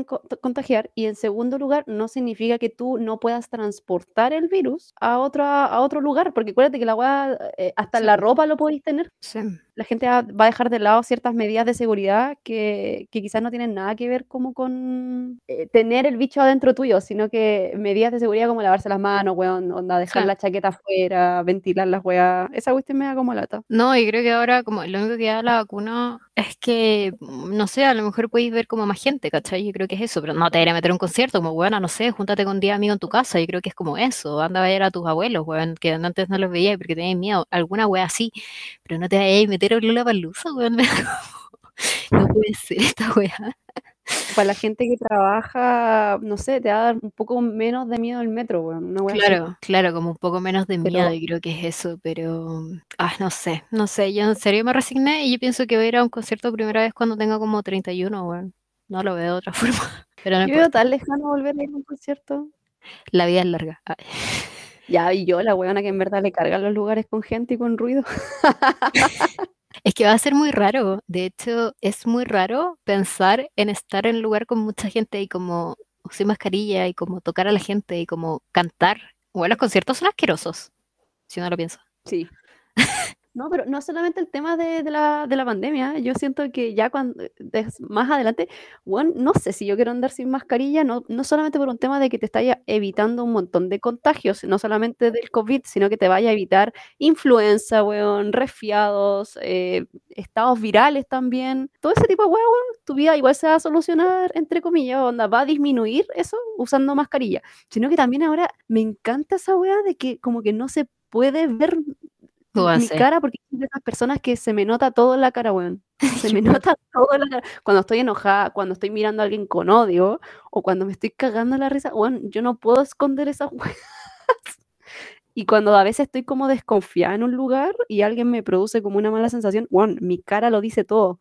contagiar y en segundo lugar, no significa que tú no puedas transportar el virus a, otra, a otro lugar, porque acuérdate que la weá, eh, hasta la ropa lo podéis tener. Sí. La gente va a dejar de lado ciertas medidas de seguridad que, que quizás no tienen nada que ver como con eh, tener el bicho adentro tuyo, sino que medidas de seguridad como lavarse las manos, weón, onda, dejar la chaqueta afuera, ventilar las weas. Esa cuestión me da como lata. No, y creo que ahora como lo único que da la vacuna es que, no sé, a lo mejor podéis ver como más gente, ¿cachai? Yo creo que es eso, pero no te iré a meter un concierto, como, bueno, no sé, júntate con 10 amigos en tu casa, yo creo que es como eso, anda a ver a tus abuelos, weón, que antes no los veías porque tenías miedo, alguna wea así, pero no te vayas a meter a la palusa, weón, no puede ser esta wea. Para la gente que trabaja, no sé, te va a dar un poco menos de miedo el metro, weón. claro, claro, como un poco menos de miedo, y creo que es eso, pero, ah, no sé, no sé, yo en serio me resigné y yo pienso que voy a ir a un concierto primera vez cuando tenga como 31, weón. No lo veo de otra forma. Pero no yo veo tan lejano volver a ir a un concierto. La vida es larga. Ya, y yo, la weona que en verdad le cargan los lugares con gente y con ruido. Es que va a ser muy raro. De hecho, es muy raro pensar en estar en un lugar con mucha gente y como sin mascarilla y como tocar a la gente y como cantar. Bueno, los conciertos son asquerosos, si uno lo piensa. Sí. No, pero no solamente el tema de, la, de la, pandemia, yo siento que ya cuando más adelante, bueno, no sé si yo quiero andar sin mascarilla, no, no solamente por un tema de que te vaya evitando un montón de contagios, no solamente del COVID, sino que te vaya a evitar influenza, weón, resfriados, eh, estados virales también, todo ese tipo de weón, tu vida igual se va a solucionar, entre comillas, onda, va a disminuir eso usando mascarilla, sino que también ahora me encanta esa weá de que como que no se puede ver Tú Mi cara, porque soy de esas personas que se me nota todo en la cara, weón. Se me nota todo en la cara. Cuando estoy enojada, cuando estoy mirando a alguien con odio, o cuando me estoy cagando la risa, weón, yo no puedo esconder esas weas. Y cuando a veces estoy como desconfiada en un lugar y alguien me produce como una mala sensación, weón, mi cara lo dice todo.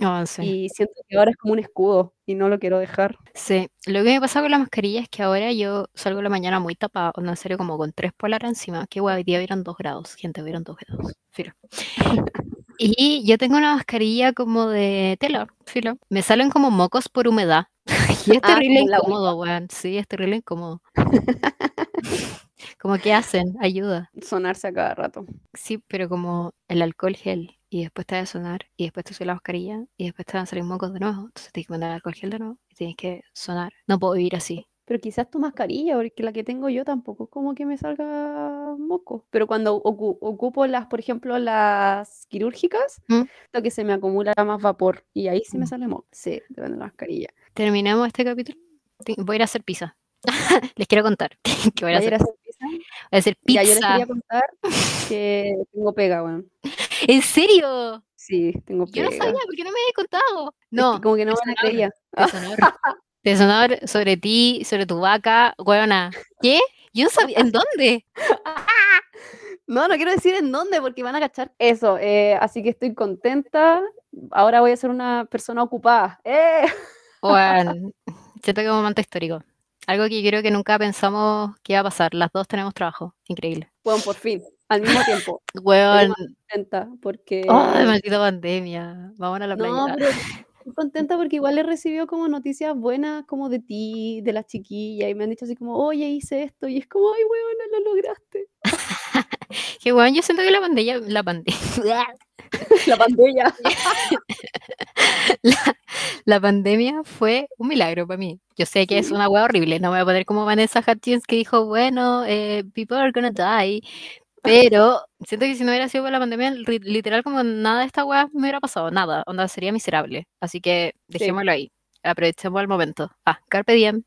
No, sí. Y siento que ahora es como un escudo y no lo quiero dejar. Sí, lo que me pasa con la mascarilla es que ahora yo salgo en la mañana muy tapada, onda, en serio, como con tres polar encima. Que guay, hoy día hubieron dos grados, gente, hubieron dos grados, filo. Y yo tengo una mascarilla como de tela, filo. Me salen como mocos por humedad. Y es Ah, terrible la incómodo, weón. Sí, es terrible incómodo. Como que hacen, ayuda. Sonarse a cada rato. Sí, pero como el alcohol gel y después te va a sonar y después te sube la mascarilla y después te van a salir mocos de nuevo. Entonces tienes que mandar alcohol gel de nuevo y tienes que sonar. No puedo vivir así. Pero quizás tu mascarilla, porque la que tengo yo tampoco como que me salga moco. Pero cuando ocu- ocupo las, por ejemplo, las quirúrgicas, ¿Mm? lo que se me acumula más vapor y ahí sí me Mm. sale moco. Sí, depende de la mascarilla. Terminamos este capítulo. Voy a ir a hacer pizza. Les quiero contar que voy a ¿Vas a ir hacer, a hacer pizza? voy a hacer Ya, yo les pizza. quería contar que tengo pega, weón. ¿En serio? Sí, tengo Yo no pega. sabía, ¿por qué no me habías contado? Es que No, como que no me creía. deshonor. Deshonor sobre ti, sobre tu vaca, weona. ¿Qué? Yo no sabía. ¿En dónde? No, no quiero decir en dónde porque van a cachar. Eso, eh, así que estoy contenta. Ahora voy a ser una persona ocupada. ¡Eh! Bueno, siento que es un momento histórico. Algo que yo creo que nunca pensamos que iba a pasar. Las dos tenemos trabajo. Increíble. Bueno, por fin, al mismo tiempo. Estoy Weón. más contenta porque... Ay, maldita pandemia. Vamos a la No, playa. pero estoy contenta porque igual he recibido como noticias buenas como de ti, de las chiquillas, y me han dicho así como, oye, hice esto, y es como, ay, weona, lo lograste. Que weón, yo siento que la pandemia, la pandemia, La pandemia. la, la pandemia fue un milagro para mí. Yo sé que es una wea horrible, no me voy a poner como Vanessa Hudgens que dijo, bueno, eh, people are gonna die, pero siento que si no hubiera sido por la pandemia, literal como nada de esta wea me hubiera pasado, nada, onda sería miserable. Así que dejémoslo ahí, aprovechemos el momento. Ah, carpe diem.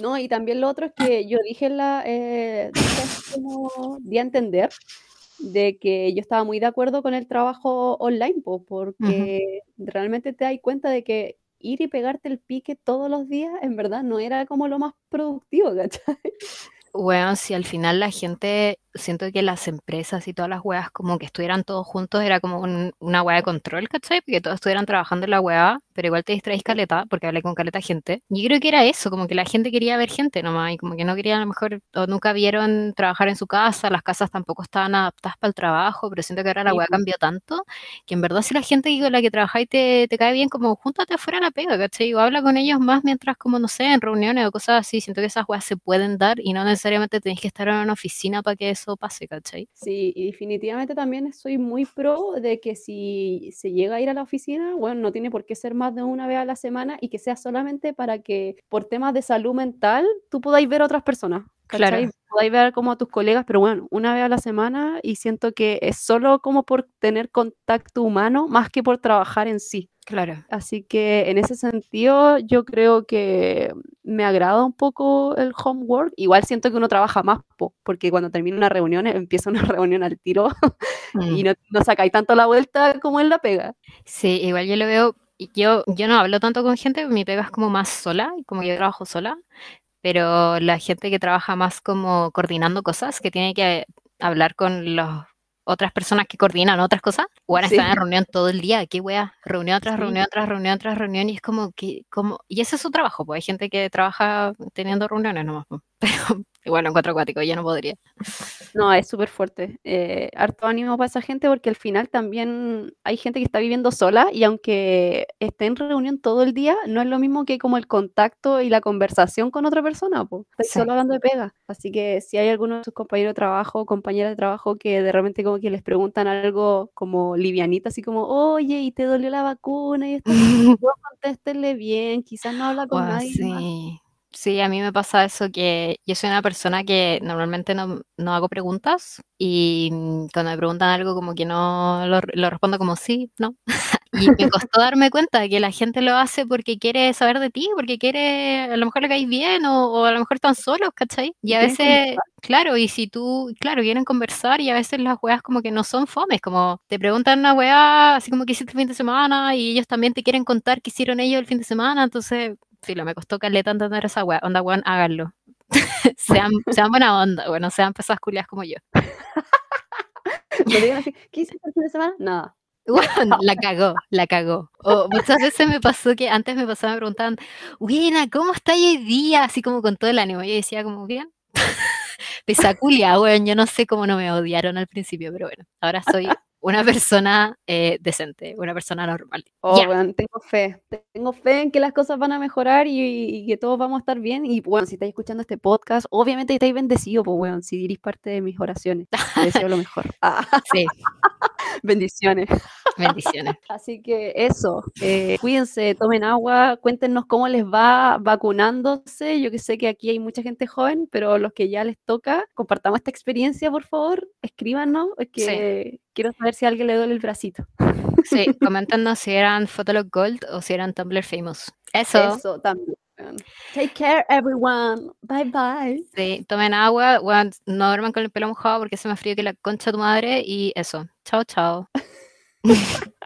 No, y también lo otro es que yo dije en la, eh, como, di a entender de que yo estaba muy de acuerdo con el trabajo online, po, porque realmente te das cuenta de que ir y pegarte el pique todos los días, en verdad, no era como lo más productivo, ¿cachai? Bueno, si al final la gente, siento que las empresas y todas las weas como que estuvieran todos juntos, era como un- una wea de control, ¿cachai? Porque todos estuvieran trabajando en la wea, pero igual te distraís caleta, porque hablé con caleta gente. Y creo que era eso, como que la gente quería ver gente nomás, y como que no querían a lo mejor, o nunca vieron trabajar en su casa, las casas tampoco estaban adaptadas para el trabajo, pero siento que ahora la wea cambió tanto, que en verdad si la gente con la que trabajáis te, te cae bien, como júntate afuera a la pega, ¿cachai? O habla con ellos más mientras, como no sé, en reuniones o cosas así, siento que esas weas se pueden dar y no necesariamente tenéis que estar en una oficina para que eso ¿cachai? Sí, y definitivamente también soy muy pro de que si se llega a ir a la oficina, bueno, no tiene por qué ser más de una vez a la semana y que sea solamente para que por temas de salud mental tú podáis ver a otras personas, Claro. ¿cachai? Podáis ver como a tus colegas, pero bueno, una vez a la semana y siento que es solo como por tener contacto humano más que por trabajar en sí. Claro. Así que en ese sentido yo creo que me agrada un poco el homework. Igual siento que uno trabaja más, po, porque cuando termina una reunión empieza una reunión al tiro y Mm. no, no sacáis tanto la vuelta como en la pega. Sí, igual yo lo veo, y yo, yo no hablo tanto con gente, mi pega es como más sola, y como yo trabajo sola, pero la gente que trabaja más como coordinando cosas, que tiene que hablar con las otras personas que coordinan otras cosas, bueno, Sí. están en reunión todo el día, qué wea, reunión tras Sí. reunión tras reunión tras reunión, y es como que, como, y ese es su trabajo, pues hay gente que trabaja teniendo reuniones nomás, pues. pero igual lo encuentro acuático, yo no podría. No, es súper fuerte. Eh, harto ánimo para esa gente porque al final también hay gente que está viviendo sola y aunque esté en reunión todo el día, no es lo mismo que como el contacto y la conversación con otra persona. Estoy Sí. solo hablando de pega. Así que si hay alguno de sus compañeros de trabajo o compañeras de trabajo que de repente como que les preguntan algo como livianito, así como, oye, ¿y te dolió la vacuna? Y esto, contéstenle bien, quizás no habla con nadie más. Sí. A mí me pasa eso que yo soy una persona que normalmente no, no hago preguntas y mm, cuando me preguntan algo como que no lo, lo respondo como sí, no. Y me costó darme cuenta de que la gente lo hace porque quiere saber de ti, porque quiere, a lo mejor le caes bien o, o a lo mejor están solos, ¿cachai? Y a veces, claro, y si tú, claro, quieren conversar y a veces las weas como que no son fomes, como te preguntan una wea así como que hiciste el fin de semana y ellos también te quieren contar qué hicieron ellos el fin de semana, entonces, filo, me costó caleta entender esa wea, onda weón, háganlo. sean, sean buena onda, bueno, sean pesadas culias como yo. ¿qué hiciste el fin de semana? Nada. Weón, la cagó, la cagó. O muchas veces me pasó que antes me pasaba, me preguntaban, buena, ¿cómo está hoy día? Así como con todo el ánimo. Y yo decía como, bien. Pesaculia, weón, yo no sé cómo no me odiaron al principio, pero bueno, ahora soy una persona eh, decente, una persona normal. Oh, Ya. weón, tengo fe. Tengo fe en que las cosas van a mejorar y, y que todos vamos a estar bien. Y bueno, si estáis escuchando este podcast, obviamente estáis bendecidos, pues weón, si dirís parte de mis oraciones. Te deseo lo mejor. Ah, Sí, bendiciones. bendiciones. Así que eso, eh, cuídense, tomen agua, cuéntenos cómo les va vacunándose. Yo que sé que aquí hay mucha gente joven, pero los que ya les toca, compartamos esta experiencia, por favor. Escríbanos, es que quiero saber si a alguien le duele el bracito. Sí, coméntanos si eran Photolog Gold o si eran Tumblr Famous. Eso. Eso también. Take care, everyone. Bye bye. Sí, tomen agua, no duerman con el pelo mojado porque hace más frío que la concha de tu madre y eso. Chao, chao.